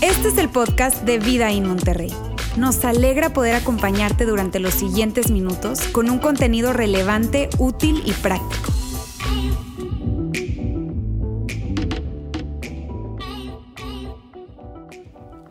Este es el podcast de Vida en Monterrey. Nos alegra poder acompañarte durante los siguientes minutos con un contenido relevante, útil y práctico.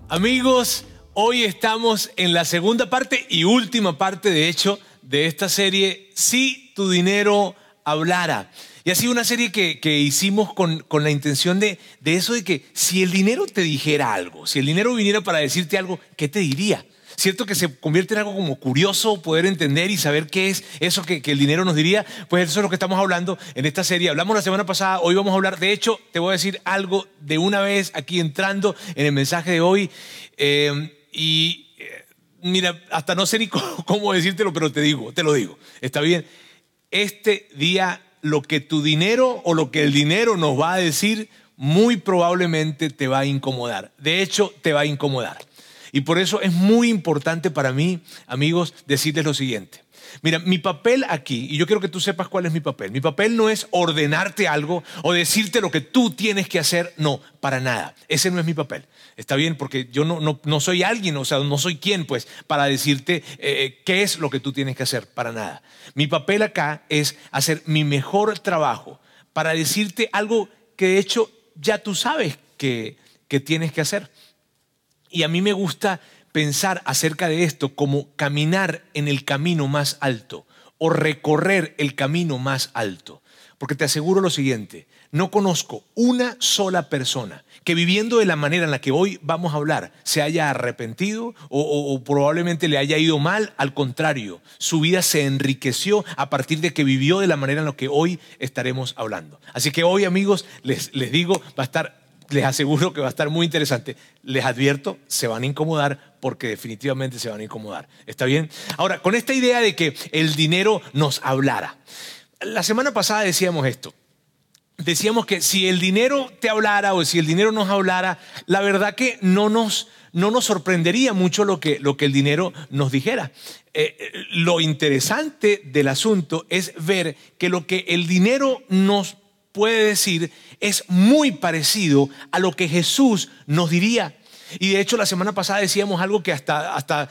Amigos, hoy estamos en la segunda parte y última parte, de hecho, de esta serie, Si tu dinero hablara. Y ha sido una serie que, hicimos con, la intención de, de eso de que si el dinero te dijera algo, si el dinero viniera para decirte algo, ¿qué te diría? ¿Cierto que se convierte en algo como curioso poder entender y saber qué es eso que, el dinero nos diría? Pues eso es lo que estamos hablando en esta serie. Hablamos la semana pasada, hoy vamos a hablar, de hecho, te voy a decir algo de una vez aquí entrando en el mensaje de hoy. Eh, y eh, mira, hasta no sé ni cómo decírtelo, pero te digo, te lo digo. Está bien. Este día lo que tu dinero o lo que el dinero nos va a decir, muy probablemente te va a incomodar. De hecho, te va a incomodar. Y por eso es muy importante para mí, amigos, decirles lo siguiente. Mira, mi papel aquí, y yo quiero que tú sepas cuál es mi papel, mi papel no es ordenarte algo o decirte lo que tú tienes que hacer, no, para nada. Ese no es mi papel. Está bien, porque yo no, no, soy alguien, o sea, no soy quien, pues, para decirte eh, qué es lo que tú tienes que hacer, para nada. Mi papel acá es hacer mi mejor trabajo para decirte algo que de hecho ya tú sabes que, que tienes que hacer. Y a mí me gusta pensar acerca de esto como caminar en el camino más alto o recorrer el camino más alto. Porque te aseguro lo siguiente, no conozco una sola persona que viviendo de la manera en la que hoy vamos a hablar se haya arrepentido o, probablemente le haya ido mal, al contrario, su vida se enriqueció a partir de que vivió de la manera en la que hoy estaremos hablando. Así que hoy amigos les, les digo, va a estar les aseguro que va a estar muy interesante. Les advierto, se van a incomodar porque definitivamente se van a incomodar. ¿Está bien? Ahora, con esta idea de que el dinero nos hablara. La semana pasada decíamos esto. Decíamos que si el dinero te hablara o si el dinero nos hablara, la verdad que no nos, no nos sorprendería mucho lo que, lo que el dinero nos dijera. Eh, eh, lo interesante del asunto es ver que lo que el dinero nos puede decir es muy parecido a lo que Jesús nos diría. Y de hecho la semana pasada decíamos algo que hasta, hasta,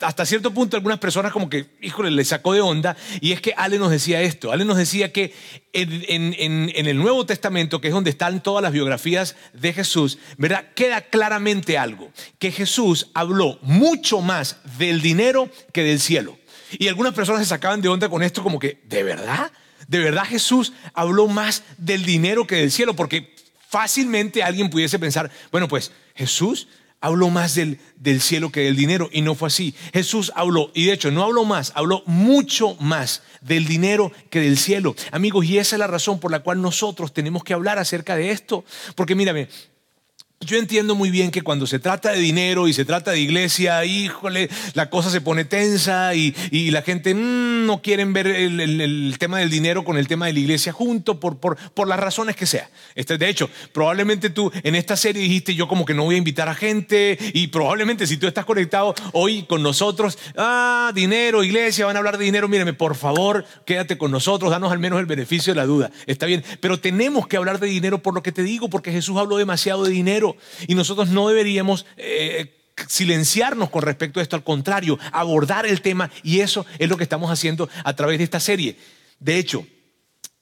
hasta cierto punto algunas personas como que, híjole, le sacó de onda. Y es que Ale nos decía esto. Ale nos decía que en, el Nuevo Testamento, que es donde están todas las biografías de Jesús, ¿verdad? Queda claramente algo. Que Jesús habló mucho más del dinero que del cielo. Y algunas personas se sacaban de onda con esto como que, ¿de verdad? De verdad Jesús habló más del dinero que del cielo, porque fácilmente alguien pudiese pensar, bueno, pues Jesús habló más del, del, cielo que del dinero y no fue así. Jesús habló, y de hecho no habló más, habló mucho más del dinero que del cielo. Amigos, y esa es la razón por la cual nosotros tenemos que hablar acerca de esto. Porque mírame, yo entiendo muy bien que cuando se trata de dinero y se trata de iglesia, híjole, la cosa se pone tensa y, la gente mm, no quieren ver el, tema del dinero con el tema de la iglesia junto por, por, por las razones que sea. Este, de hecho, probablemente tú en esta serie dijiste yo como que no voy a invitar a gente y probablemente si tú estás conectado hoy con nosotros, ah, dinero, iglesia, van a hablar de dinero, míreme, por favor, quédate con nosotros, danos al menos el beneficio de la duda. Está bien, pero tenemos que hablar de dinero por lo que te digo, porque Jesús habló demasiado de dinero y nosotros no deberíamos... Eh, silenciarnos con respecto a esto, al contrario, abordar el tema y eso es lo que estamos haciendo a través de esta serie. De hecho,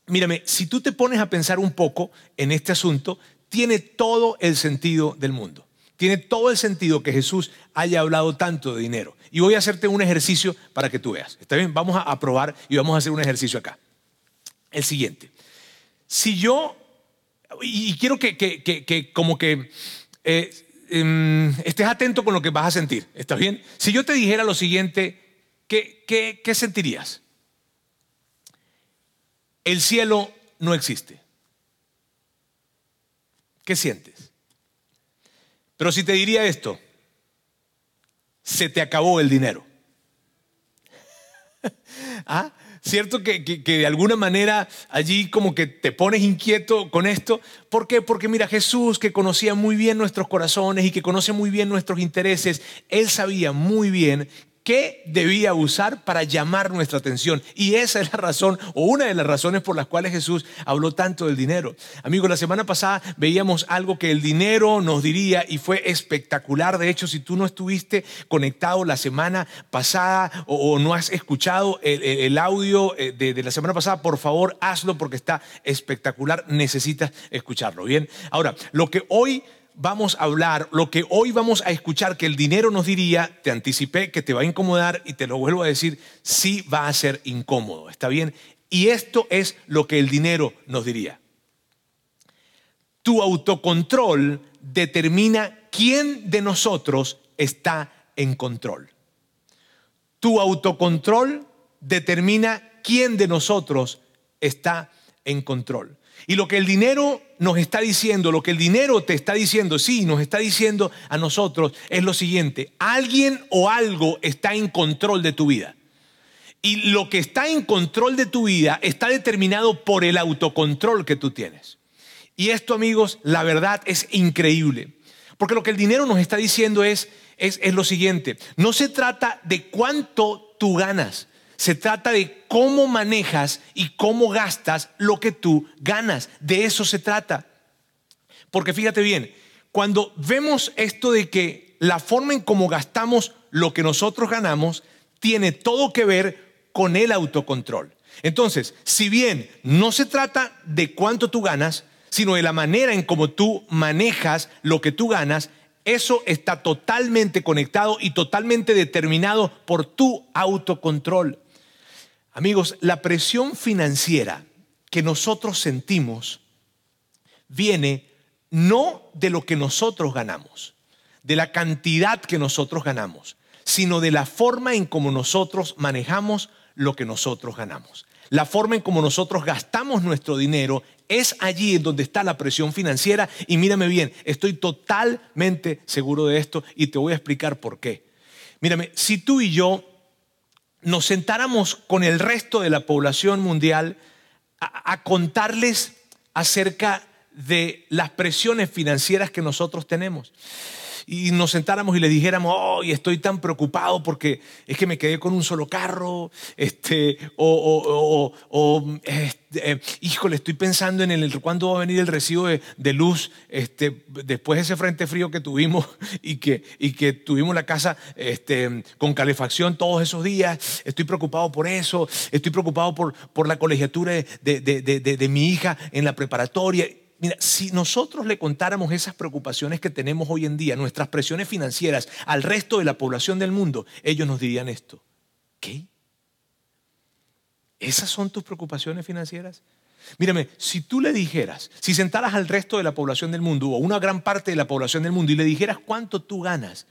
mírame, si tú te pones a pensar un poco en este asunto, tiene todo el sentido del mundo. Tiene todo el sentido que Jesús haya hablado tanto de dinero. Y voy a hacerte un ejercicio para que tú veas. ¿Está bien? Vamos a probar y vamos a hacer un ejercicio acá. El siguiente. Si yo y quiero que, como que eh, em, estés atento con lo que vas a sentir. ¿Estás bien? Si yo te dijera lo siguiente, ¿qué, qué sentirías? El cielo no existe. ¿Qué sientes? Pero si te diría esto, se te acabó el dinero. ¿Ah? ¿Cierto? Que, de alguna manera allí como que te pones inquieto con esto. ¿Por qué? Porque mira, Jesús que conocía muy bien nuestros corazones y que conoce muy bien nuestros intereses, Él sabía muy bien qué debía usar para llamar nuestra atención. Y esa es la razón, o una de las razones por las cuales Jesús habló tanto del dinero. Amigos, la semana pasada veíamos algo que el dinero nos diría y fue espectacular. De hecho, si tú no estuviste conectado la semana pasada o, no has escuchado el, audio eh, de, de la semana pasada, por favor hazlo porque está espectacular. Necesitas escucharlo. Bien, ahora, lo que hoy vamos a hablar, lo que hoy vamos a escuchar que el dinero nos diría, te anticipé que te va a incomodar y te lo vuelvo a decir, sí va a ser incómodo, ¿está bien? Y esto es lo que el dinero nos diría. Tu autocontrol determina quién de nosotros está en control. Tu autocontrol determina quién de nosotros está en control. Y lo que el dinero nos está diciendo, lo que el dinero te está diciendo, sí, nos está diciendo a nosotros es lo siguiente, alguien o algo está en control de tu vida. Y lo que está en control de tu vida está determinado por el autocontrol que tú tienes. Y esto, amigos, la verdad es increíble. Porque lo que el dinero nos está diciendo es, es, es lo siguiente, no se trata de cuánto tú ganas, se trata de cómo manejas y cómo gastas lo que tú ganas. De eso se trata. Porque fíjate bien, cuando vemos esto de que la forma en cómo gastamos lo que nosotros ganamos tiene todo que ver con el autocontrol. Entonces, si bien no se trata de cuánto tú ganas, sino de la manera en cómo tú manejas lo que tú ganas, eso está totalmente conectado y totalmente determinado por tu autocontrol. Amigos, la presión financiera que nosotros sentimos viene no de lo que nosotros ganamos, de la cantidad que nosotros ganamos, sino de la forma en cómo nosotros manejamos lo que nosotros ganamos. La forma en cómo nosotros gastamos nuestro dinero es allí en donde está la presión financiera. Y mírame bien, estoy totalmente seguro de esto y te voy a explicar por qué. Mírame, si tú y yo nos sentáramos con el resto de la población mundial a, contarles acerca de las presiones financieras que nosotros tenemos y nos sentáramos y le dijéramos, oh, estoy tan preocupado porque es que me quedé con un solo carro, este, o, este, eh, híjole, estoy pensando en el, cuándo va a venir el recibo de, luz este, después de ese frente frío que tuvimos y que, y que tuvimos la casa este, con calefacción todos esos días, estoy preocupado por eso, estoy preocupado por, por la colegiatura de, de mi hija en la preparatoria Mira, si nosotros le contáramos esas preocupaciones que tenemos hoy en día, nuestras presiones financieras al resto de la población del mundo, ellos nos dirían esto. ¿Qué? ¿Esas son tus preocupaciones financieras? Mírame, si tú le dijeras, si sentaras al resto de la población del mundo o una gran parte de la población del mundo y le dijeras cuánto tú ganas,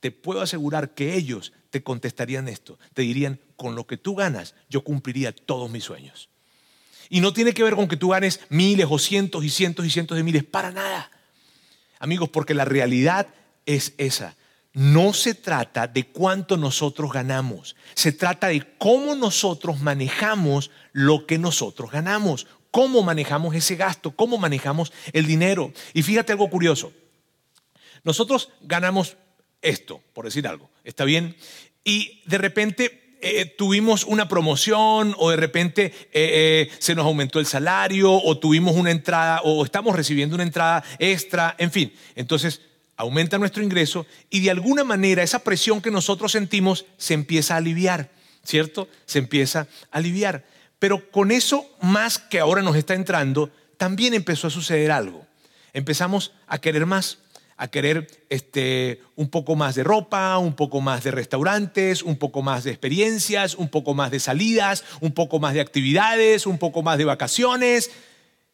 te puedo asegurar que ellos te contestarían esto. Te dirían, con lo que tú ganas, yo cumpliría todos mis sueños. Y no tiene que ver con que tú ganes miles o cientos y cientos y cientos de miles, para nada. Amigos, porque la realidad es esa. No se trata de cuánto nosotros ganamos, se trata de cómo nosotros manejamos lo que nosotros ganamos, cómo manejamos ese gasto, cómo manejamos el dinero. Y fíjate algo curioso, nosotros ganamos esto, por decir algo, ¿está bien? Y de repente eh, tuvimos una promoción o de repente eh, eh, se nos aumentó el salario o tuvimos una entrada o estamos recibiendo una entrada extra, en fin. Entonces aumenta nuestro ingreso y de alguna manera esa presión que nosotros sentimos se empieza a aliviar, ¿cierto? Se empieza a aliviar. Pero con eso más que ahora nos está entrando, también empezó a suceder algo. Empezamos a querer más a querer este, un poco más de ropa, un poco más de restaurantes, un poco más de experiencias, un poco más de salidas, un poco más de actividades, un poco más de vacaciones.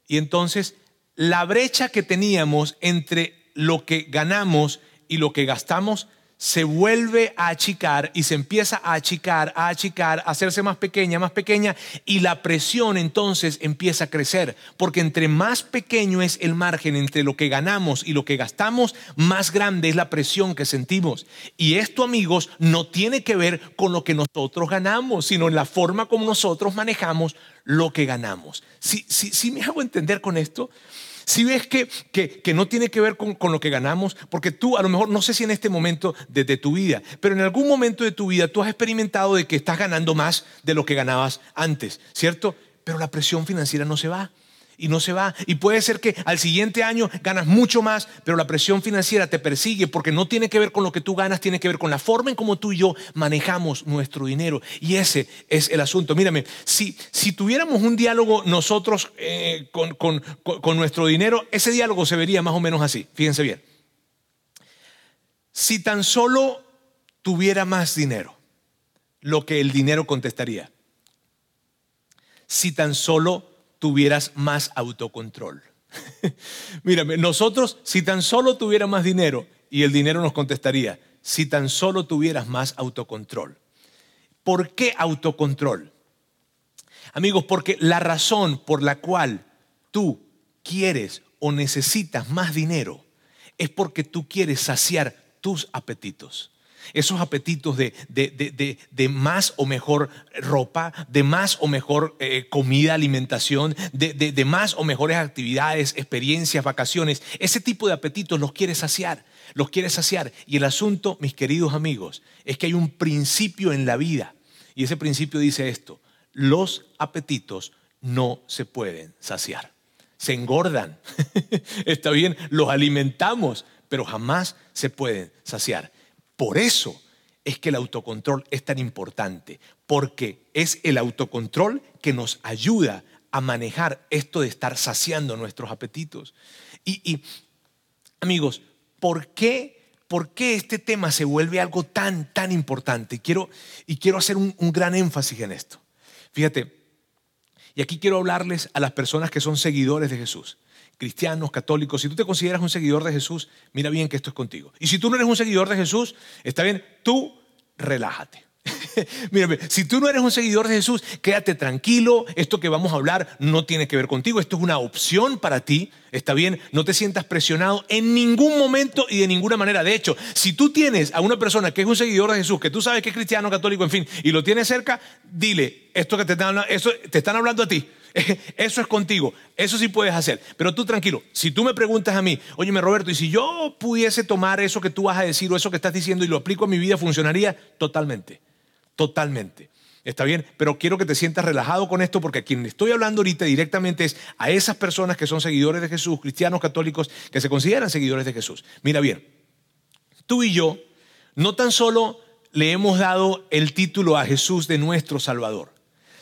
Y entonces la brecha que teníamos entre lo que ganamos y lo que gastamos se vuelve a achicar y se empieza a achicar, a achicar, a hacerse más pequeña, más pequeña y la presión entonces empieza a crecer, porque entre más pequeño es el margen entre lo que ganamos y lo que gastamos, más grande es la presión que sentimos. Y esto, amigos, no tiene que ver con lo que nosotros ganamos, sino en la forma como nosotros manejamos lo que ganamos. Si, si, si me hago entender con esto, si ves que, que, no tiene que ver con, lo que ganamos, porque tú a lo mejor, no sé si en este momento de, de, tu vida, pero en algún momento de tu vida tú has experimentado de que estás ganando más de lo que ganabas antes, ¿cierto? Pero la presión financiera no se va y no se va. Y puede ser que al siguiente año ganas mucho más, pero la presión financiera te persigue porque no tiene que ver con lo que tú ganas, tiene que ver con la forma en cómo tú y yo manejamos nuestro dinero. Y ese es el asunto. Mírame, si, si tuviéramos un diálogo nosotros eh, con, con nuestro dinero, ese diálogo se vería más o menos así. Fíjense bien. Si tan solo tuviera más dinero, lo que el dinero contestaría. Si tan solo tuvieras más autocontrol. Mírame, nosotros, si tan solo tuviera más dinero, y el dinero nos contestaría, si tan solo tuvieras más autocontrol. ¿Por qué autocontrol? Amigos, porque la razón por la cual tú quieres o necesitas más dinero es porque tú quieres saciar tus apetitos esos apetitos de, más o mejor ropa, de más o mejor eh, comida, alimentación, de, más o mejores actividades, experiencias, vacaciones, ese tipo de apetitos los quieres saciar, los quieres saciar. Y el asunto, mis queridos amigos, es que hay un principio en la vida, y ese principio dice esto, los apetitos no se pueden saciar, se engordan, está bien, los alimentamos, pero jamás se pueden saciar. Por eso es que el autocontrol es tan importante, porque es el autocontrol que nos ayuda a manejar esto de estar saciando nuestros apetitos. Y, amigos, ¿por qué, ¿por qué, este tema se vuelve algo tan, tan importante? Quiero, y quiero hacer un, un gran énfasis en esto. Fíjate, y aquí quiero hablarles a las personas que son seguidores de Jesús cristianos, católicos, si tú te consideras un seguidor de Jesús, mira bien que esto es contigo. Y si tú no eres un seguidor de Jesús, está bien, tú relájate. Mírame, si tú no eres un seguidor de Jesús, quédate tranquilo, esto que vamos a hablar no tiene que ver contigo, esto es una opción para ti, está bien, no te sientas presionado en ningún momento y de ninguna manera. De hecho, si tú tienes a una persona que es un seguidor de Jesús, que tú sabes que es cristiano, católico, en fin, y lo tienes cerca, dile, esto que te están hablando, eso, te están hablando a ti, Eso es contigo, eso sí puedes hacer. Pero tú tranquilo, si tú me preguntas a mí, óyeme Roberto, y si yo pudiese tomar eso que tú vas a decir o eso que estás diciendo y lo aplico a mi vida, ¿funcionaría? Totalmente, totalmente. Está bien, pero quiero que te sientas relajado con esto porque a quien estoy hablando ahorita directamente es a esas personas que son seguidores de Jesús, cristianos católicos, que se consideran seguidores de Jesús. Mira bien, tú y yo no tan solo le hemos dado el título a Jesús de nuestro Salvador,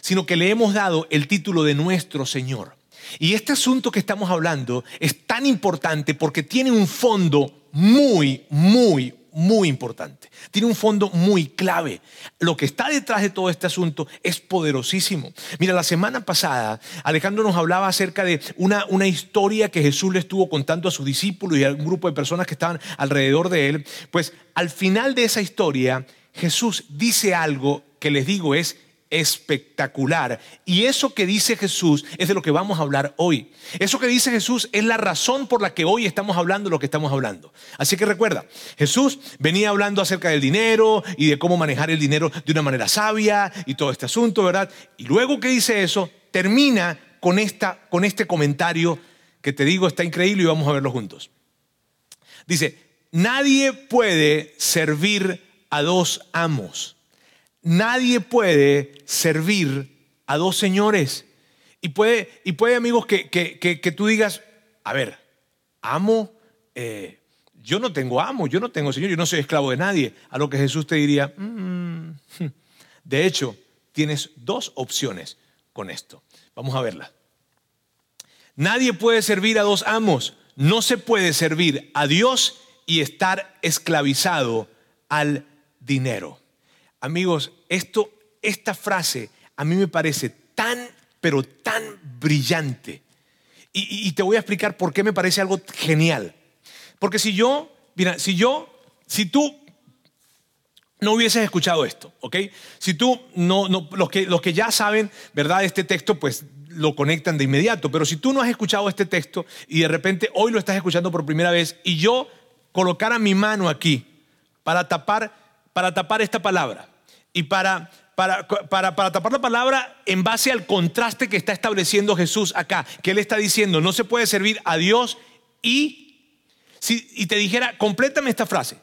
sino que le hemos dado el título de nuestro Señor. Y este asunto que estamos hablando es tan importante porque tiene un fondo muy, muy, muy importante. Tiene un fondo muy clave. Lo que está detrás de todo este asunto es poderosísimo. Mira, la semana pasada Alejandro nos hablaba acerca de una, una historia que Jesús le estuvo contando a sus discípulos y a un grupo de personas que estaban alrededor de él. Pues al final de esa historia, Jesús dice algo que les digo es espectacular. Y eso que dice Jesús es de lo que vamos a hablar hoy. Eso que dice Jesús es la razón por la que hoy estamos hablando lo que estamos hablando. Así que recuerda, Jesús venía hablando acerca del dinero y de cómo manejar el dinero de una manera sabia y todo este asunto, ¿verdad? Y luego que dice eso, termina con, esta, con este comentario que te digo está increíble y vamos a verlo juntos. Dice, nadie puede servir a dos amos Nadie puede servir a dos señores. Y puede, y puede amigos, que, que, tú digas, a ver, amo, eh, yo no tengo amo, yo no tengo señor, yo no soy esclavo de nadie. A lo que Jesús te diría, mm, de hecho, tienes dos opciones con esto. Vamos a verla. Nadie puede servir a dos amos. No se puede servir a Dios y estar esclavizado al dinero. Amigos, esto, esta frase a mí me parece tan, pero tan brillante. Y, te voy a explicar por qué me parece algo genial. Porque si yo, mira, si yo, si tú no hubieses escuchado esto, ¿ok? Si tú, no, no, los, que, los que ya saben, ¿verdad? Este texto, pues lo conectan de inmediato. Pero si tú no has escuchado este texto y de repente hoy lo estás escuchando por primera vez y yo colocara mi mano aquí para tapar, para tapar esta palabra, y para para, para, para, tapar la palabra en base al contraste que está estableciendo Jesús acá, que Él está diciendo, no se puede servir a Dios y, si, y te dijera, complétame esta frase,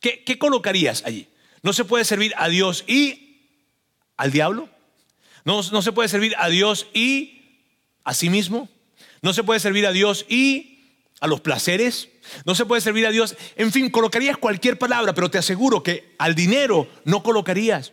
¿qué, ¿qué colocarías allí? No se puede servir a Dios y al diablo. No, no se puede servir a Dios y a sí mismo. No se puede servir a Dios y a los placeres. No se puede servir a Dios. En fin, colocarías cualquier palabra, pero te aseguro que al dinero no colocarías.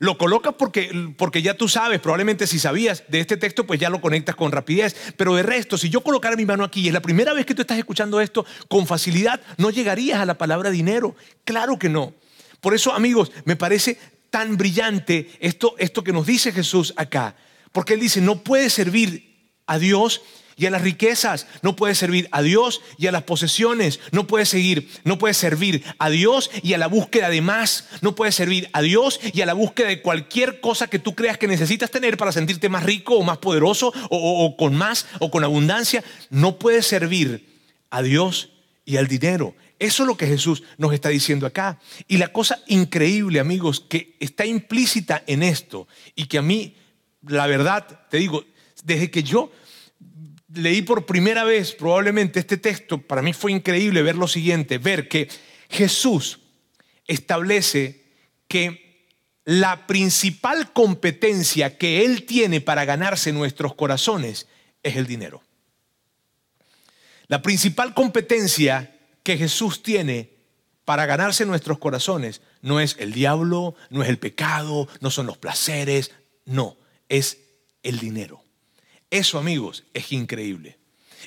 Lo colocas porque, porque ya tú sabes, probablemente si sabías de este texto, pues ya lo conectas con rapidez. Pero de resto, si yo colocara mi mano aquí y es la primera vez que tú estás escuchando esto, con facilidad no llegarías a la palabra dinero. Claro que no. Por eso, amigos, me parece tan brillante esto, esto que nos dice Jesús acá. Porque Él dice, no puede servir a Dios y a las riquezas, no puede servir a Dios y a las posesiones, no puede seguir, no puede servir a Dios y a la búsqueda de más, no puede servir a Dios y a la búsqueda de cualquier cosa que tú creas que necesitas tener para sentirte más rico o más poderoso o, con más o con abundancia, no puede servir a Dios y al dinero. Eso es lo que Jesús nos está diciendo acá. Y la cosa increíble, amigos, que está implícita en esto y que a mí, la verdad, te digo, desde que yo leí por primera vez probablemente este texto, para mí fue increíble ver lo siguiente, ver que Jesús establece que la principal competencia que Él tiene para ganarse nuestros corazones es el dinero. La principal competencia que Jesús tiene para ganarse nuestros corazones no es el diablo, no es el pecado, no son los placeres, no, es el dinero. Eso, amigos, es increíble.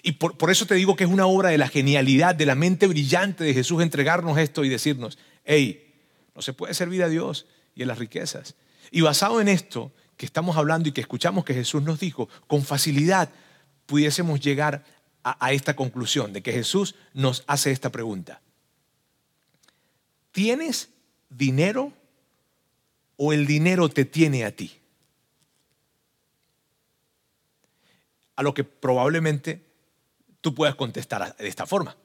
Y por, eso te digo que es una obra de la genialidad, de la mente brillante de Jesús entregarnos esto y decirnos, hey, no se puede servir a Dios y a las riquezas. Y basado en esto que estamos hablando y que escuchamos que Jesús nos dijo, con facilidad pudiésemos llegar a, a esta conclusión de que Jesús nos hace esta pregunta. ¿Tienes dinero o el dinero te tiene a ti? A lo que probablemente tú puedas contestar de esta forma.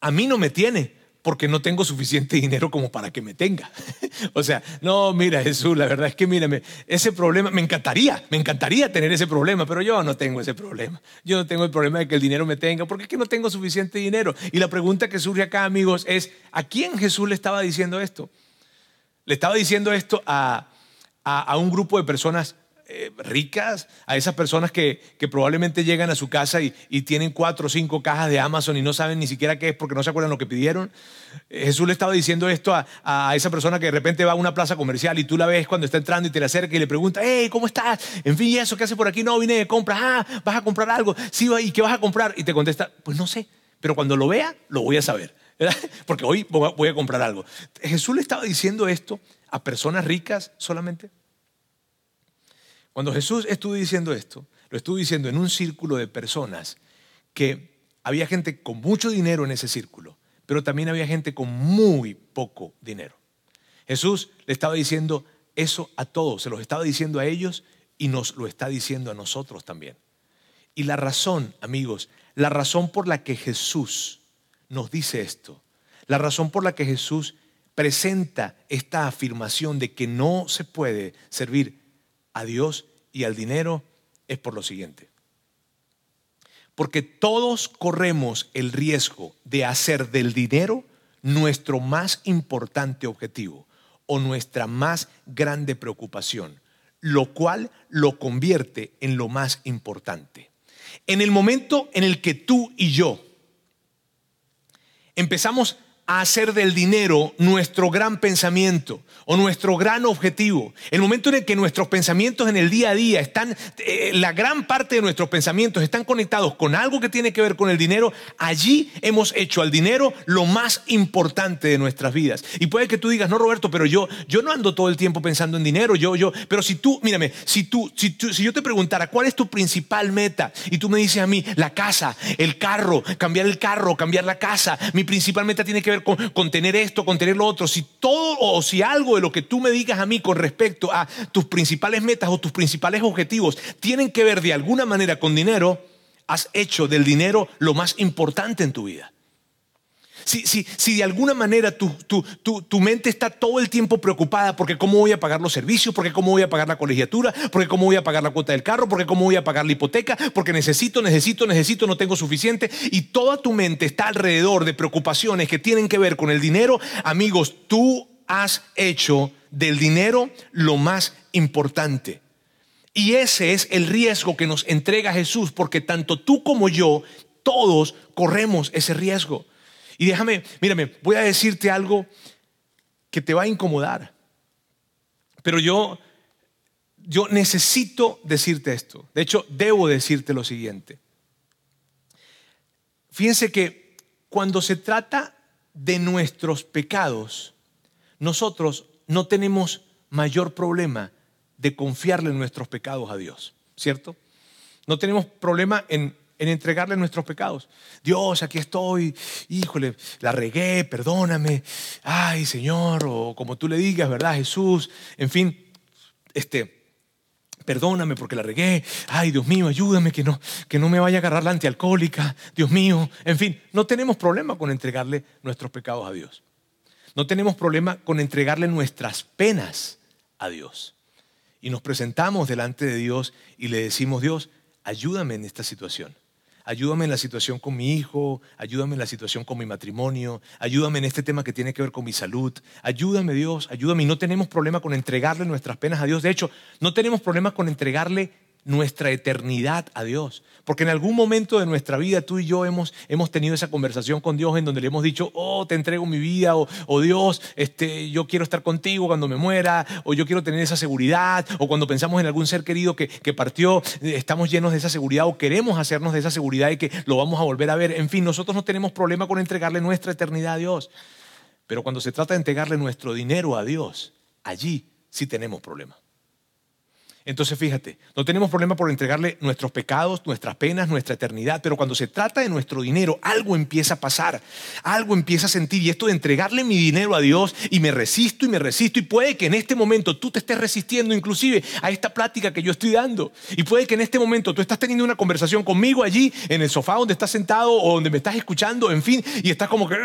A mí no me tiene porque no tengo suficiente dinero como para que me tenga. o sea, no, mira Jesús, la verdad es que mírame, ese problema, me encantaría, me encantaría tener ese problema, pero yo no tengo ese problema. Yo no tengo el problema de que el dinero me tenga, porque es que no tengo suficiente dinero. Y la pregunta que surge acá, amigos, es, ¿a quién Jesús le estaba diciendo esto? Le estaba diciendo esto a, a un grupo de personas eh, ricas, a esas personas que, probablemente llegan a su casa y, tienen cuatro o cinco cajas de Amazon y no saben ni siquiera qué es porque no se acuerdan lo que pidieron. Eh, Jesús le estaba diciendo esto a, esa persona que de repente va a una plaza comercial y tú la ves cuando está entrando y te le acerca y le pregunta, hey, ¿cómo estás? En fin, ¿y eso qué hace por aquí? No, vine de compras. Ah, ¿vas a comprar algo? Sí, ¿y qué vas a comprar? Y te contesta, pues no sé, pero cuando lo vea, lo voy a saber. Porque hoy voy a comprar algo. Jesús le estaba diciendo esto a personas ricas solamente. Cuando Jesús estuvo diciendo esto, lo estuvo diciendo en un círculo de personas que había gente con mucho dinero en ese círculo, pero también había gente con muy poco dinero. Jesús le estaba diciendo eso a todos, se los estaba diciendo a ellos y nos lo está diciendo a nosotros también. Y la razón, amigos, la razón por la que Jesús nos dice esto, la razón por la que Jesús presenta esta afirmación de que no se puede servir a Dios y al dinero es por lo siguiente. Porque todos corremos el riesgo de hacer del dinero nuestro más importante objetivo o nuestra más grande preocupación, lo cual lo convierte en lo más importante. En el momento en el que tú y yo empezamos a hacer del dinero nuestro gran pensamiento o nuestro gran objetivo. El momento en el que nuestros pensamientos en el día a día están, eh, la gran parte de nuestros pensamientos están conectados con algo que tiene que ver con el dinero, allí hemos hecho al dinero lo más importante de nuestras vidas. Y puede que tú digas, no Roberto, pero yo, yo no ando todo el tiempo pensando en dinero, yo, yo, pero si tú, mírame, si tú, si si yo te preguntara cuál es tu principal meta y tú me dices a mí, la casa, el carro, cambiar el carro, cambiar la casa, mi principal meta tiene que ver con, tener esto, con tener lo otro, si todo o si algo de lo que tú me digas a mí con respecto a tus principales metas o tus principales objetivos tienen que ver de alguna manera con dinero, has hecho del dinero lo más importante en tu vida. Si, si, si de alguna manera tu, tu, tu, tu, mente está todo el tiempo preocupada porque cómo voy a pagar los servicios, porque cómo voy a pagar la colegiatura, porque cómo voy a pagar la cuota del carro, porque cómo voy a pagar la hipoteca, porque necesito, necesito, necesito, no tengo suficiente, y toda tu mente está alrededor de preocupaciones que tienen que ver con el dinero, amigos, tú has hecho del dinero lo más importante. Y ese es el riesgo que nos entrega Jesús, porque tanto tú como yo, todos corremos ese riesgo. Y déjame, mírame, voy a decirte algo que te va a incomodar. Pero yo, yo necesito decirte esto. De hecho, debo decirte lo siguiente. Fíjense que cuando se trata de nuestros pecados, nosotros no tenemos mayor problema de confiarle nuestros pecados a Dios, ¿cierto? No tenemos problema en, entregarle nuestros pecados. Dios, aquí estoy, híjole, la regué, perdóname, ay Señor, o como tú le digas, ¿verdad? Jesús, en fin, este, perdóname porque la regué, ay Dios mío, ayúdame que no, que no me vaya a agarrar la antialcohólica, Dios mío, en fin, no tenemos problema con entregarle nuestros pecados a Dios. No tenemos problema con entregarle nuestras penas a Dios. Y nos presentamos delante de Dios y le decimos, Dios, ayúdame en esta situación. Ayúdame en la situación con mi hijo, ayúdame en la situación con mi matrimonio, ayúdame en este tema que tiene que ver con mi salud. Ayúdame Dios, ayúdame. Y no tenemos problema con entregarle nuestras penas a Dios. De hecho, no tenemos problema con entregarle nuestra eternidad a Dios. Porque en algún momento de nuestra vida tú y yo hemos, hemos tenido esa conversación con Dios en donde le hemos dicho, oh, te entrego mi vida, o, oh, Dios, este, yo quiero estar contigo cuando me muera, o yo quiero tener esa seguridad, o cuando pensamos en algún ser querido que, que partió, eh, estamos llenos de esa seguridad, o queremos hacernos de esa seguridad y que lo vamos a volver a ver. En fin, nosotros no tenemos problema con entregarle nuestra eternidad a Dios. Pero cuando se trata de entregarle nuestro dinero a Dios, allí sí tenemos problema. Entonces fíjate, no tenemos problema por entregarle nuestros pecados, nuestras penas, nuestra eternidad, pero cuando se trata de nuestro dinero, algo empieza a pasar, algo empieza a sentir y esto de entregarle mi dinero a Dios y me resisto y me resisto y puede que en este momento tú te estés resistiendo inclusive a esta plática que yo estoy dando y puede que en este momento tú estás teniendo una conversación conmigo allí en el sofá donde estás sentado o donde me estás escuchando, en fin, y estás como que,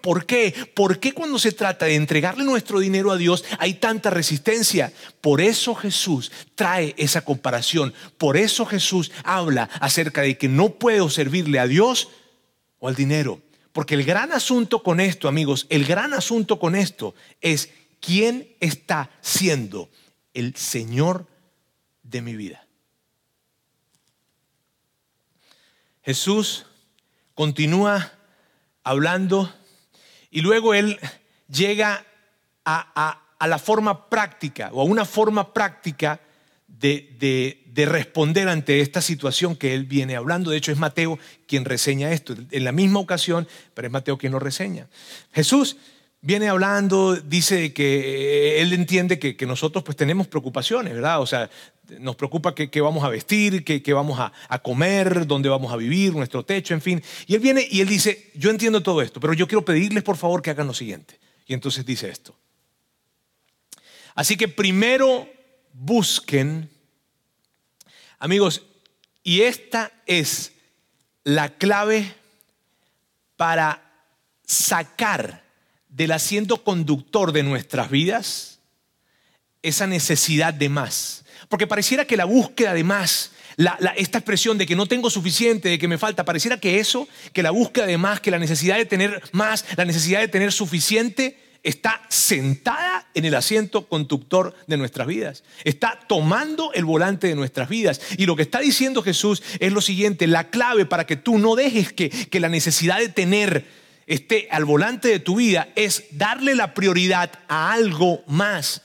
¿por qué? ¿Por qué cuando se trata de entregarle nuestro dinero a Dios hay tanta resistencia? Por eso Jesús trae esa comparación. Por eso Jesús habla acerca de que no puedo servirle a Dios o al dinero. Porque el gran asunto con esto, amigos, el gran asunto con esto es quién está siendo el Señor de mi vida. Jesús continúa hablando y luego él llega a, a la forma práctica o a una forma práctica de, responder ante esta situación que él viene hablando. De hecho, es Mateo quien reseña esto. En la misma ocasión, pero es Mateo quien lo reseña. Jesús viene hablando, dice que él entiende que, nosotros pues tenemos preocupaciones, ¿verdad? O sea, nos preocupa qué, vamos a vestir, qué, vamos a, a, comer, dónde vamos a vivir, nuestro techo, en fin. Y él viene y él dice, yo entiendo todo esto, pero yo quiero pedirles por favor que hagan lo siguiente. Y entonces dice esto. Así que primero busquen, amigos, y esta es la clave para sacar del asiento conductor de nuestras vidas esa necesidad de más. Porque pareciera que la búsqueda de más, esta expresión de que no tengo suficiente, de que me falta, pareciera que eso, que la búsqueda de más, que la necesidad de tener más, la necesidad de tener suficiente, está sentada en el asiento conductor de nuestras vidas. Está tomando el volante de nuestras vidas. Y lo que está diciendo Jesús es lo siguiente, la clave para que tú no dejes que, que la necesidad de tener esté al volante de tu vida es darle la prioridad a algo más.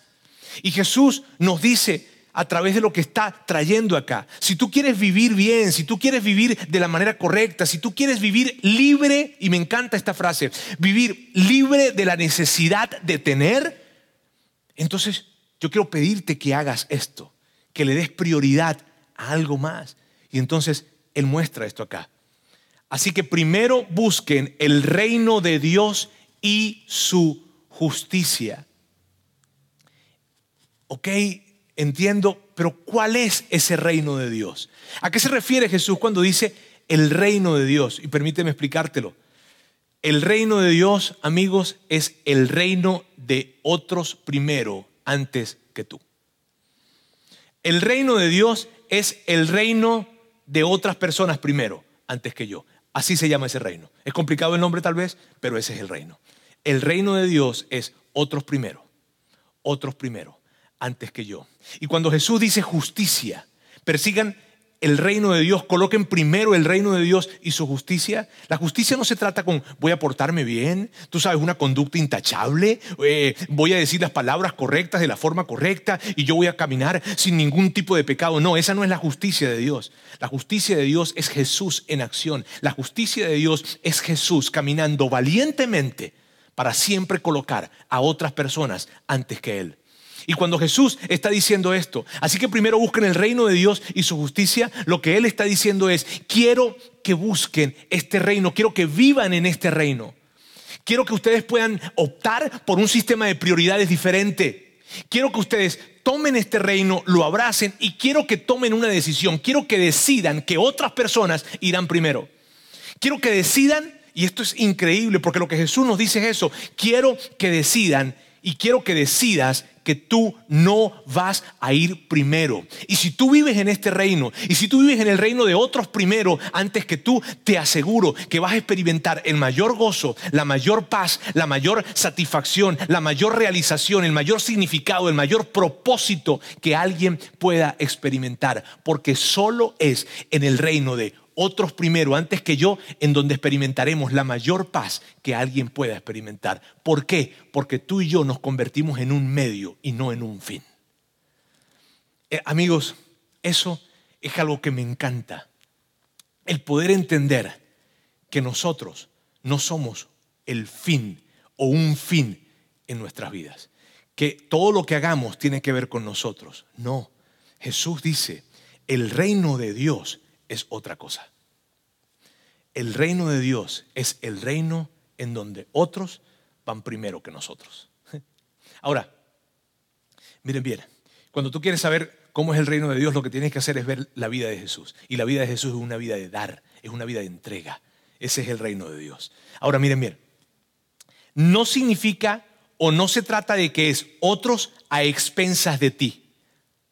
Y Jesús nos dice, a través de lo que está trayendo acá. Si tú quieres vivir bien, si tú quieres vivir de la manera correcta, si tú quieres vivir libre, y me encanta esta frase, vivir libre de la necesidad de tener, entonces yo quiero pedirte que hagas esto, que le des prioridad a algo más. Y entonces Él muestra esto acá. Así que primero busquen el reino de Dios y su justicia. ¿Ok? Entiendo, pero ¿cuál es ese reino de Dios? ¿A qué se refiere Jesús cuando dice el reino de Dios? Y permíteme explicártelo. El reino de Dios, amigos, es el reino de otros primero antes que tú. El reino de Dios es el reino de otras personas primero antes que yo. Así se llama ese reino. Es complicado el nombre tal vez, pero ese es el reino. El reino de Dios es otros primero, otros primero, antes que yo. Y cuando Jesús dice justicia, persigan el reino de Dios, coloquen primero el reino de Dios y su justicia. La justicia no se trata con voy a portarme bien, tú sabes, una conducta intachable, eh, voy a decir las palabras correctas de la forma correcta y yo voy a caminar sin ningún tipo de pecado. No, esa no es la justicia de Dios. La justicia de Dios es Jesús en acción. La justicia de Dios es Jesús caminando valientemente para siempre colocar a otras personas antes que Él. Y cuando Jesús está diciendo esto, así que primero busquen el reino de Dios y su justicia, lo que Él está diciendo es, quiero que busquen este reino, quiero que vivan en este reino. Quiero que ustedes puedan optar por un sistema de prioridades diferente. Quiero que ustedes tomen este reino, lo abracen y quiero que tomen una decisión. Quiero que decidan que otras personas irán primero. Quiero que decidan, y esto es increíble porque lo que Jesús nos dice es eso, quiero que decidan y quiero que decidas que tú no vas a ir primero. Y si tú vives en este reino, y si tú vives en el reino de otros primero, antes que tú, te aseguro que vas a experimentar el mayor gozo, la mayor paz, la mayor satisfacción, la mayor realización, el mayor significado, el mayor propósito que alguien pueda experimentar. Porque solo es en el reino de otros primero, antes que yo, en donde experimentaremos la mayor paz que alguien pueda experimentar. ¿Por qué? Porque tú y yo nos convertimos en un medio y no en un fin. Eh, amigos, eso es algo que me encanta. El poder entender que nosotros no somos el fin o un fin en nuestras vidas. Que todo lo que hagamos tiene que ver con nosotros. No. Jesús dice, el reino de Dios es otra cosa. El reino de Dios es el reino en donde otros van primero que nosotros. Ahora, miren bien, cuando tú quieres saber cómo es el reino de Dios, lo que tienes que hacer es ver la vida de Jesús. Y la vida de Jesús es una vida de dar, es una vida de entrega. Ese es el reino de Dios. Ahora, miren bien, no significa o no se trata de que es otros a expensas de ti.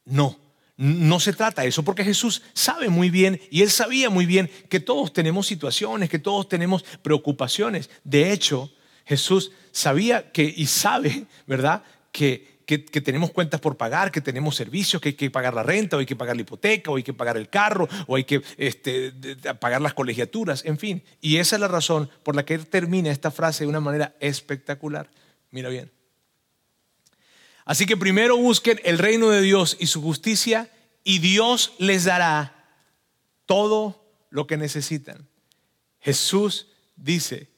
No. No se trata de eso, porque Jesús sabe muy bien y él sabía muy bien que todos tenemos situaciones, que todos tenemos preocupaciones. De hecho, Jesús sabía que y sabe, ¿verdad? Que, que, tenemos cuentas por pagar, que tenemos servicios, que hay que pagar la renta, o hay que pagar la hipoteca, o hay que pagar el carro, o hay que este, pagar las colegiaturas, en fin. Y esa es la razón por la que él termina esta frase de una manera espectacular. Mira bien. Así que primero busquen el reino de Dios y su justicia y Dios les dará todo lo que necesitan. Jesús dice,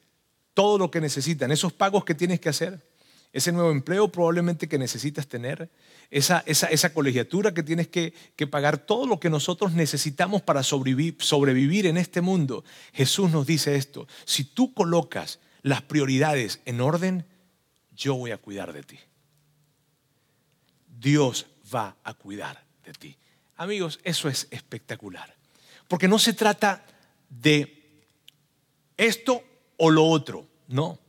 todo lo que necesitan, esos pagos que tienes que hacer, ese nuevo empleo probablemente que necesitas tener, esa, esa, colegiatura que tienes que, que, pagar, todo lo que nosotros necesitamos para sobrevivir, sobrevivir en este mundo. Jesús nos dice esto, si tú colocas las prioridades en orden, yo voy a cuidar de ti. Dios va a cuidar de ti. Amigos, eso es espectacular. Porque no se trata de esto o lo otro, no.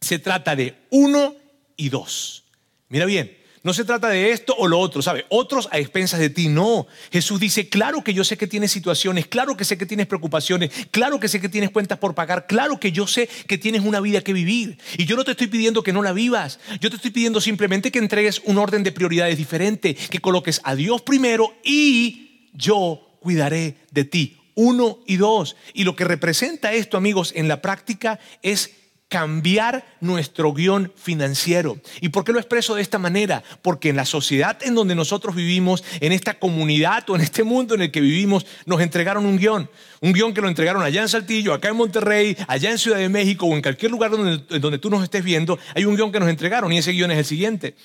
Se trata de uno y dos. Mira bien, no se trata de esto o lo otro, ¿sabe? Otros a expensas de ti. No. Jesús dice, claro que yo sé que tienes situaciones, claro que sé que tienes preocupaciones, claro que sé que tienes cuentas por pagar, claro que yo sé que tienes una vida que vivir. Y yo no te estoy pidiendo que no la vivas. Yo te estoy pidiendo simplemente que entregues un orden de prioridades diferente, que coloques a Dios primero y yo cuidaré de ti. Uno y dos. Y lo que representa esto, amigos, en la práctica es cambiar nuestro guion financiero. ¿Y por qué lo expreso de esta manera? Porque en la sociedad en donde nosotros vivimos, en esta comunidad o en este mundo en el que vivimos, nos entregaron un guion. Un guion que lo entregaron allá en Saltillo, acá en Monterrey, allá en Ciudad de México o en cualquier lugar donde, tú nos estés viendo, hay un guion que nos entregaron y ese guion es el siguiente.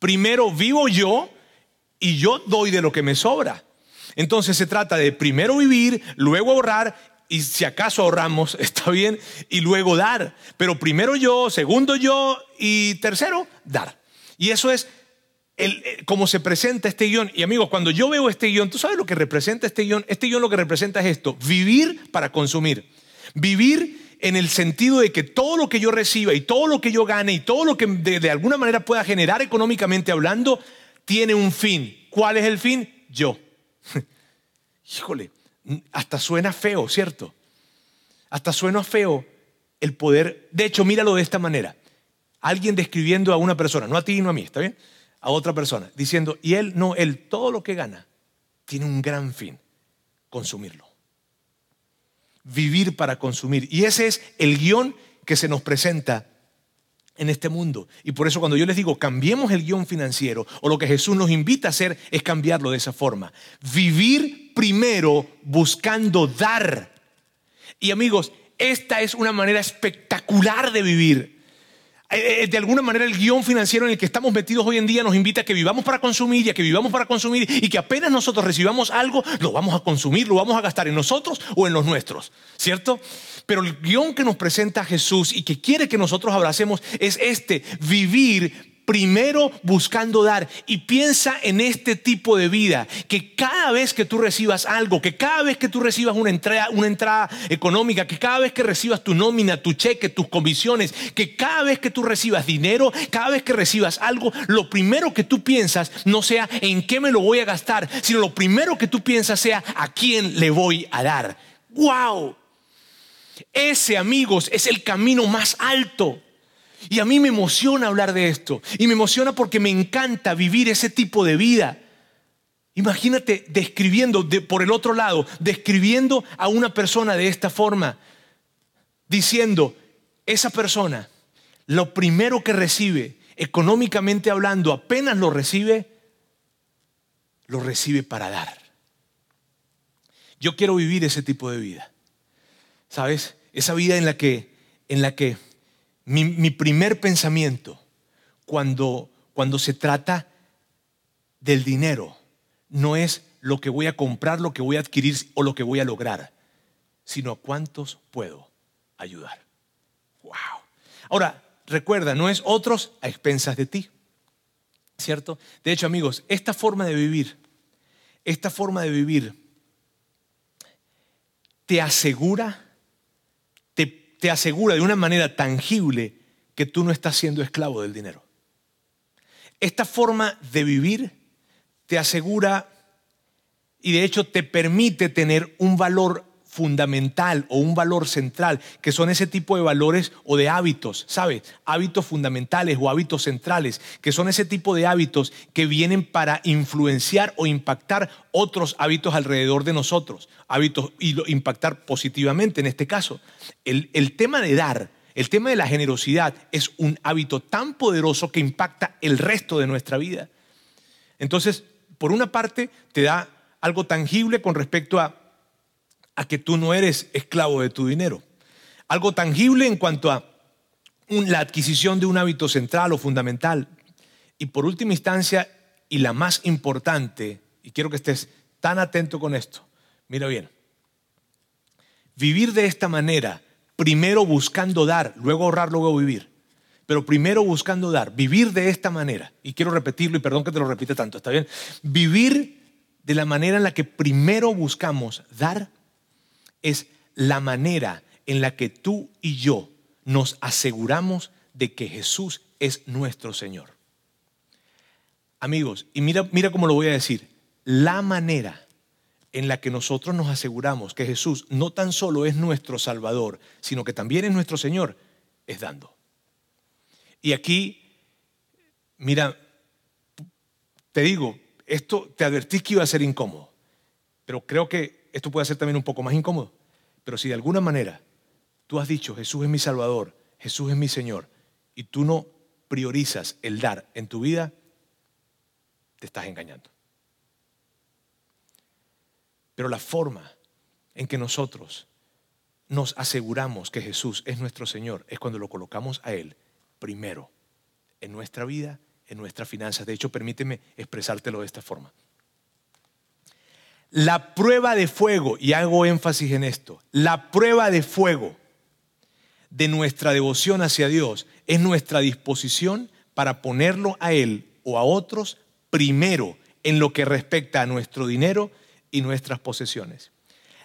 Primero vivo yo y yo doy de lo que me sobra. Entonces se trata de primero vivir, luego ahorrar y si acaso ahorramos, está bien, y luego dar. Pero primero yo, segundo yo y tercero, dar. Y eso es el, eh, como se presenta este guion. Y amigos, cuando yo veo este guion, ¿tú sabes lo que representa este guion? Este guion lo que representa es esto, vivir para consumir. Vivir en el sentido de que todo lo que yo reciba y todo lo que yo gane y todo lo que de, de alguna manera pueda generar económicamente hablando, tiene un fin. ¿Cuál es el fin? Yo. Híjole, hasta suena feo, ¿cierto? Hasta suena feo el poder. De hecho, míralo de esta manera. Alguien describiendo a una persona, no a ti no a mí, ¿está bien? A otra persona, diciendo, y él, no, él, todo lo que gana tiene un gran fin, consumirlo. Vivir para consumir. Y ese es el guion que se nos presenta en este mundo. Y por eso cuando yo les digo, cambiemos el guion financiero, o lo que Jesús nos invita a hacer es cambiarlo de esa forma. Vivir primero buscando dar. Y amigos, esta es una manera espectacular de vivir. Eh, eh, de alguna manera el guion financiero en el que estamos metidos hoy en día nos invita a que vivamos para consumir y a que vivamos para consumir y que apenas nosotros recibamos algo, lo vamos a consumir, lo vamos a gastar en nosotros o en los nuestros, ¿cierto? Pero el guion que nos presenta Jesús y que quiere que nosotros abracemos es este, vivir primero buscando dar y piensa en este tipo de vida, que cada vez que tú recibas algo, que cada vez que tú recibas una entrada, una entrada económica, que cada vez que recibas tu nómina, tu cheque, tus comisiones, que cada vez que tú recibas dinero, cada vez que recibas algo, lo primero que tú piensas no sea en qué me lo voy a gastar, sino lo primero que tú piensas sea a quién le voy a dar. ¡Wow! Ese, amigos, es el camino más alto. Y a mí me emociona hablar de esto. Y me emociona porque me encanta vivir ese tipo de vida. Imagínate describiendo, por el otro lado, describiendo a una persona de esta forma, diciendo, esa persona, lo primero que recibe, económicamente hablando, apenas lo recibe, lo recibe para dar. Yo quiero vivir ese tipo de vida. ¿Sabes? Esa vida en la que, en la que mi, primer pensamiento cuando, cuando se trata del dinero no es lo que voy a comprar, lo que voy a adquirir o lo que voy a lograr, sino cuántos puedo ayudar. Wow. Ahora, recuerda, no es otros a expensas de ti. ¿Cierto? De hecho, amigos, esta forma de vivir, esta forma de vivir te asegura te asegura de una manera tangible que tú no estás siendo esclavo del dinero. Esta forma de vivir te asegura y de hecho te permite tener un valor fundamental o un valor central, que son ese tipo de valores o de hábitos, ¿sabes? Hábitos fundamentales o hábitos centrales, que son ese tipo de hábitos que vienen para influenciar o impactar otros hábitos alrededor de nosotros, hábitos y impactar positivamente en este caso. El, el tema de dar, el tema de la generosidad es un hábito tan poderoso que impacta el resto de nuestra vida. Entonces, por una parte, te da algo tangible con respecto a a que tú no eres esclavo de tu dinero. Algo tangible en cuanto a la adquisición de un hábito central o fundamental. Y por última instancia, y la más importante, y quiero que estés tan atento con esto, mira bien, vivir de esta manera, primero buscando dar, luego ahorrar, luego vivir, pero primero buscando dar, vivir de esta manera, y quiero repetirlo y perdón que te lo repite tanto, ¿está bien? Vivir de la manera en la que primero buscamos dar es la manera en la que tú y yo nos aseguramos de que Jesús es nuestro Señor. Amigos, y mira, mira cómo lo voy a decir, la manera en la que nosotros nos aseguramos que Jesús no tan solo es nuestro Salvador, sino que también es nuestro Señor, es dando. Y aquí, mira, te digo, esto te advertí que iba a ser incómodo, pero creo que esto puede ser también un poco más incómodo. Pero si de alguna manera tú has dicho, Jesús es mi Salvador, Jesús es mi Señor, y tú no priorizas el dar en tu vida, te estás engañando. Pero la forma en que nosotros nos aseguramos que Jesús es nuestro Señor es cuando lo colocamos a Él primero en nuestra vida, en nuestras finanzas. De hecho, permíteme expresártelo de esta forma. La prueba de fuego, y hago énfasis en esto, la prueba de fuego de nuestra devoción hacia Dios es nuestra disposición para ponerlo a Él o a otros primero en lo que respecta a nuestro dinero y nuestras posesiones.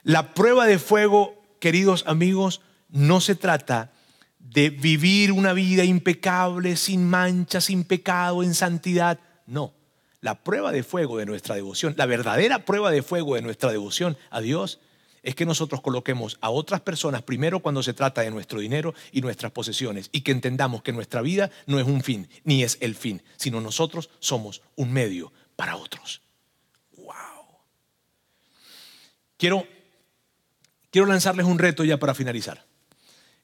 La prueba de fuego, queridos amigos, no se trata de vivir una vida impecable, sin mancha, sin pecado, en santidad. No, la prueba de fuego de nuestra devoción, la verdadera prueba de fuego de nuestra devoción a Dios es que nosotros coloquemos a otras personas primero cuando se trata de nuestro dinero y nuestras posesiones y que entendamos que nuestra vida no es un fin, ni es el fin, sino nosotros somos un medio para otros. ¡Wow! Quiero, quiero lanzarles un reto ya para finalizar.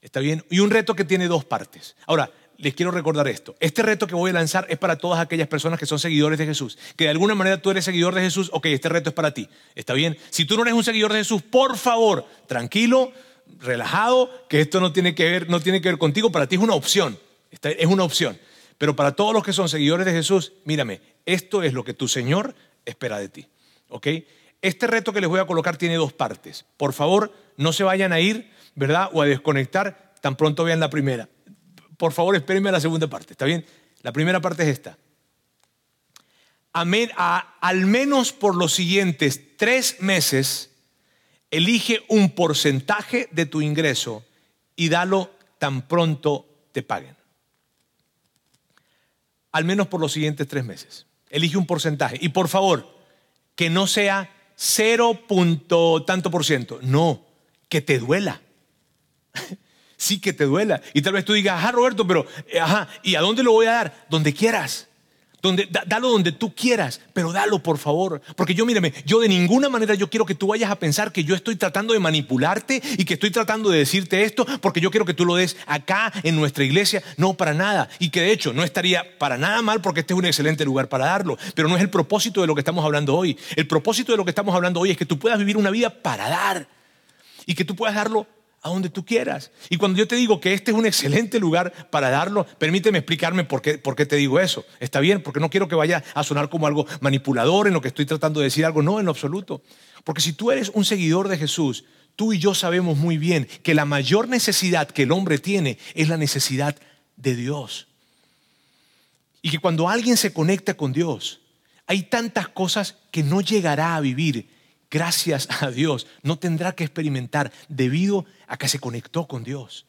¿Está bien? Y un reto que tiene dos partes. Ahora, les quiero recordar esto. Este reto que voy a lanzar es para todas aquellas personas que son seguidores de Jesús. Que de alguna manera tú eres seguidor de Jesús, ok, este reto es para ti. ¿Está bien? Si tú no eres un seguidor de Jesús, por favor, tranquilo, relajado, que esto no tiene que ver, no tiene que ver contigo, para ti es una opción. Es una opción. Pero para todos los que son seguidores de Jesús, mírame, esto es lo que tu Señor espera de ti. ¿Ok? Este reto que les voy a colocar tiene dos partes. Por favor, no se vayan a ir, ¿verdad? O a desconectar, tan pronto vean la primera por favor, espérenme a la segunda parte, ¿está bien? La primera parte es esta. al menos por los siguientes tres meses, elige un porcentaje de tu ingreso y dalo tan pronto te paguen. Al menos por los siguientes tres meses. Elige un porcentaje. Y por favor, que no sea cero punto tanto por ciento. No, que te duela sí que te duela. Y tal vez tú digas, ajá, Roberto, pero, eh, ajá, ¿y a dónde lo voy a dar? Donde quieras. Donde, dalo donde tú quieras, pero dalo por favor. Porque yo, mírame, yo de ninguna manera yo quiero que tú vayas a pensar que yo estoy tratando de manipularte y que estoy tratando de decirte esto porque yo quiero que tú lo des acá en nuestra iglesia. No, para nada. Y que de hecho no estaría para nada mal porque este es un excelente lugar para darlo. Pero no es el propósito de lo que estamos hablando hoy. El propósito de lo que estamos hablando hoy es que tú puedas vivir una vida para dar y que tú puedas darlo a donde tú quieras. Y cuando yo te digo que este es un excelente lugar para darlo, permíteme explicarme por qué, por qué te digo eso. Está bien, porque no quiero que vaya a sonar como algo manipulador en lo que estoy tratando de decir algo, no, en lo absoluto. Porque si tú eres un seguidor de Jesús, tú y yo sabemos muy bien que la mayor necesidad que el hombre tiene es la necesidad de Dios. Y que cuando alguien se conecta con Dios, hay tantas cosas que no llegará a vivir gracias a Dios, no tendrá que experimentar debido a que se conectó con Dios.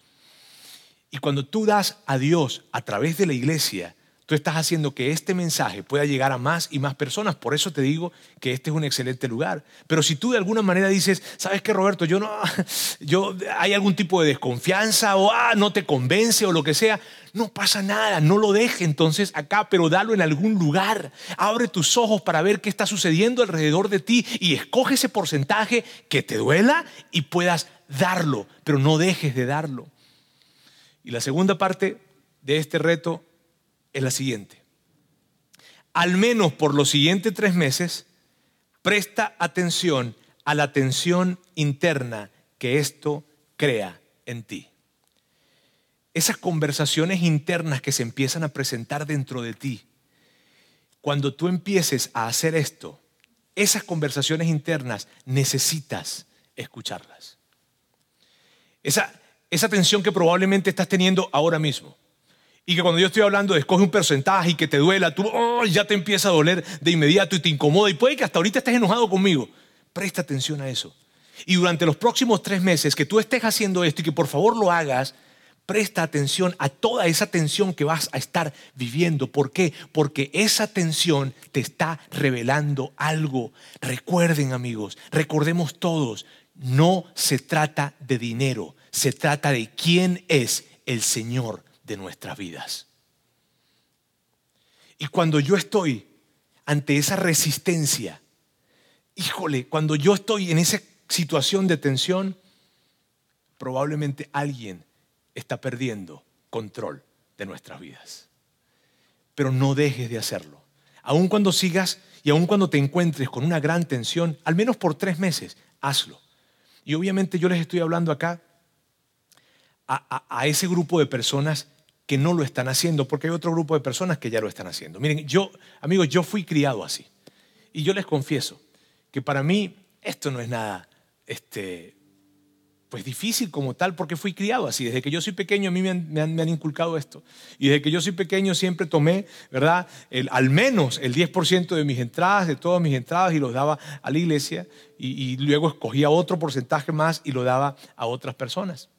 Y cuando tú das a Dios a través de la iglesia, tú estás haciendo que este mensaje pueda llegar a más y más personas. Por eso te digo que este es un excelente lugar. Pero si tú de alguna manera dices, ¿sabes qué, Roberto? Yo no, yo, hay algún tipo de desconfianza o ah, no te convence o lo que sea, no pasa nada, no lo deje entonces acá, pero dalo en algún lugar. Abre tus ojos para ver qué está sucediendo alrededor de ti y escoge ese porcentaje que te duela y puedas darlo, pero no dejes de darlo. Y la segunda parte de este reto es la siguiente. Al menos por los siguientes tres meses, presta atención a la tensión interna que esto crea en ti. Esas conversaciones internas que se empiezan a presentar dentro de ti, cuando tú empieces a hacer esto, esas conversaciones internas necesitas escucharlas. Esa, esa tensión que probablemente estás teniendo ahora mismo. Y que cuando yo estoy hablando escoge un porcentaje y que te duela, tú oh, ya te empieza a doler de inmediato y te incomoda. Y puede que hasta ahorita estés enojado conmigo. Presta atención a eso. Y durante los próximos tres meses que tú estés haciendo esto y que por favor lo hagas, presta atención a toda esa tensión que vas a estar viviendo. ¿Por qué? Porque esa tensión te está revelando algo. Recuerden amigos, recordemos todos, no se trata de dinero, se trata de quién es el Señor de nuestras vidas. Y cuando yo estoy ante esa resistencia, híjole, cuando yo estoy en esa situación de tensión, probablemente alguien está perdiendo control de nuestras vidas. Pero no dejes de hacerlo. Aun cuando sigas y aun cuando te encuentres con una gran tensión, al menos por tres meses, hazlo. Y obviamente yo les estoy hablando acá a, a ese grupo de personas que no lo están haciendo, porque hay otro grupo de personas que ya lo están haciendo. Miren, yo, amigos, yo fui criado así. Y yo les confieso que para mí esto no es nada, este, pues difícil como tal, porque fui criado así. Desde que yo soy pequeño a mí me han, inculcado esto. Y desde que yo soy pequeño siempre tomé, ¿verdad? El, al menos el 10% de mis entradas, de todas mis entradas, y los daba a la iglesia. Y, y luego escogía otro porcentaje más y lo daba a otras personas.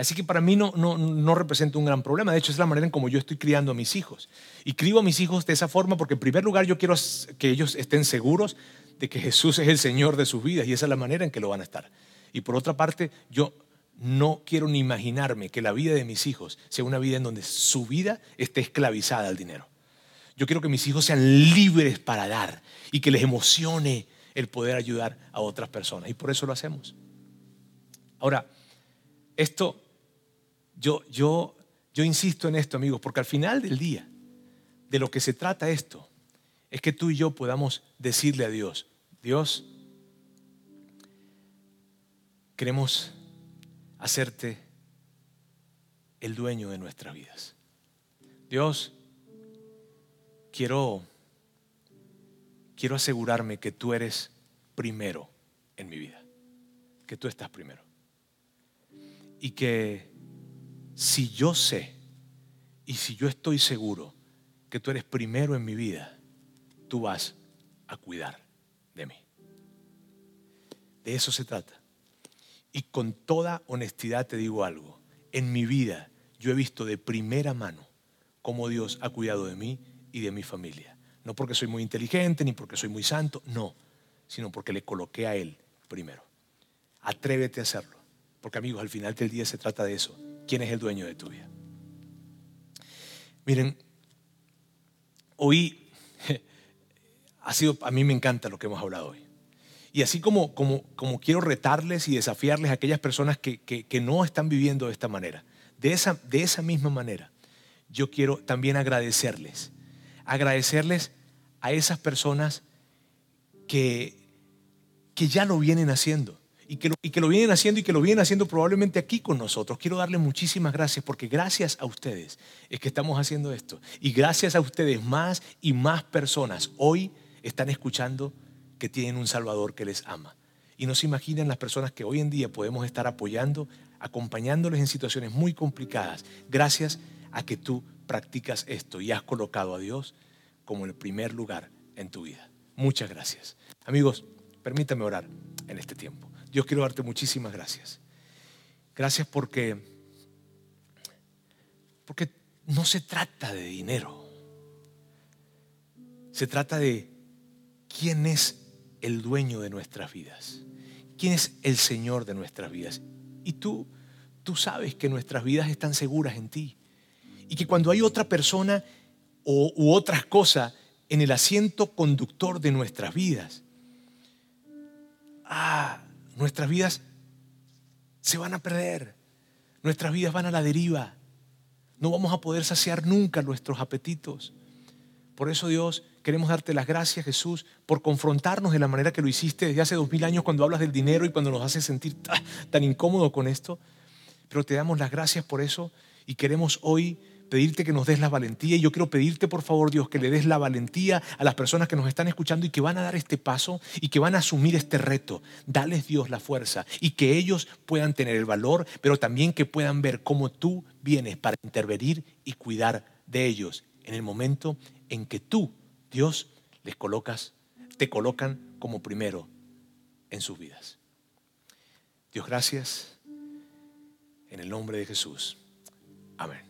Así que para mí no, no, no, representa un gran problema. De hecho, es la manera en como yo estoy criando a mis hijos. Y crío a mis hijos de esa forma porque en primer lugar yo quiero que ellos estén seguros de que Jesús es el Señor de sus vidas y esa es la manera en que lo van a estar. Y por otra parte, yo no quiero ni imaginarme que la vida de mis hijos sea una vida en donde su vida esté esclavizada al dinero. Yo quiero que mis hijos sean libres para dar y que les emocione el poder ayudar a otras personas. Y por eso lo hacemos. Ahora, esto yo, yo, yo insisto en esto, amigos, porque al final del día, de lo que se trata esto, es que tú y yo podamos decirle a Dios, Dios, queremos hacerte el dueño de nuestras vidas. Dios, quiero, quiero asegurarme que tú eres primero en mi vida, que tú estás primero. Y que si yo sé y si yo estoy seguro que tú eres primero en mi vida, tú vas a cuidar de mí. De eso se trata. Y con toda honestidad te digo algo. En mi vida yo he visto de primera mano cómo Dios ha cuidado de mí y de mi familia. No porque soy muy inteligente ni porque soy muy santo, no, sino porque le coloqué a Él primero. Atrévete a hacerlo. Porque amigos, al final del día se trata de eso quién es el dueño de tu vida. Miren, hoy ha sido, a mí me encanta lo que hemos hablado hoy. Y así como, como, como quiero retarles y desafiarles a aquellas personas que, que, no están viviendo de esta manera, de esa, de esa misma manera, yo quiero también agradecerles, agradecerles a esas personas que, que ya lo vienen haciendo y que, lo, vienen haciendo y que lo vienen haciendo probablemente aquí con nosotros. Quiero darle muchísimas gracias porque gracias a ustedes es que estamos haciendo esto. Y gracias a ustedes más y más personas hoy están escuchando que tienen un Salvador que les ama. Y no se imaginan las personas que hoy en día podemos estar apoyando, acompañándoles en situaciones muy complicadas, gracias a que tú practicas esto y has colocado a Dios como el primer lugar en tu vida. Muchas gracias. Amigos, permítame orar en este tiempo. Dios quiero darte muchísimas gracias. Gracias porque, porque no se trata de dinero. Se trata de quién es el dueño de nuestras vidas. ¿Quién es el Señor de nuestras vidas? Y tú, tú sabes que nuestras vidas están seguras en ti. Y que cuando hay otra persona o, u otras cosas en el asiento conductor de nuestras vidas, ah, nuestras vidas se van a perder, nuestras vidas van a la deriva, no vamos a poder saciar nunca nuestros apetitos. Por eso Dios, queremos darte las gracias Jesús por confrontarnos de la manera que lo hiciste desde hace dos mil años cuando hablas del dinero y cuando nos haces sentir tan incómodo con esto. Pero te damos las gracias por eso y queremos hoy pedirte que nos des la valentía y yo quiero pedirte por favor Dios que le des la valentía a las personas que nos están escuchando y que van a dar este paso y que van a asumir este reto. Dales Dios la fuerza y que ellos puedan tener el valor, pero también que puedan ver cómo tú vienes para intervenir y cuidar de ellos en el momento en que tú, Dios, les colocas, te colocan como primero en sus vidas. Dios, gracias. En el nombre de Jesús. Amén.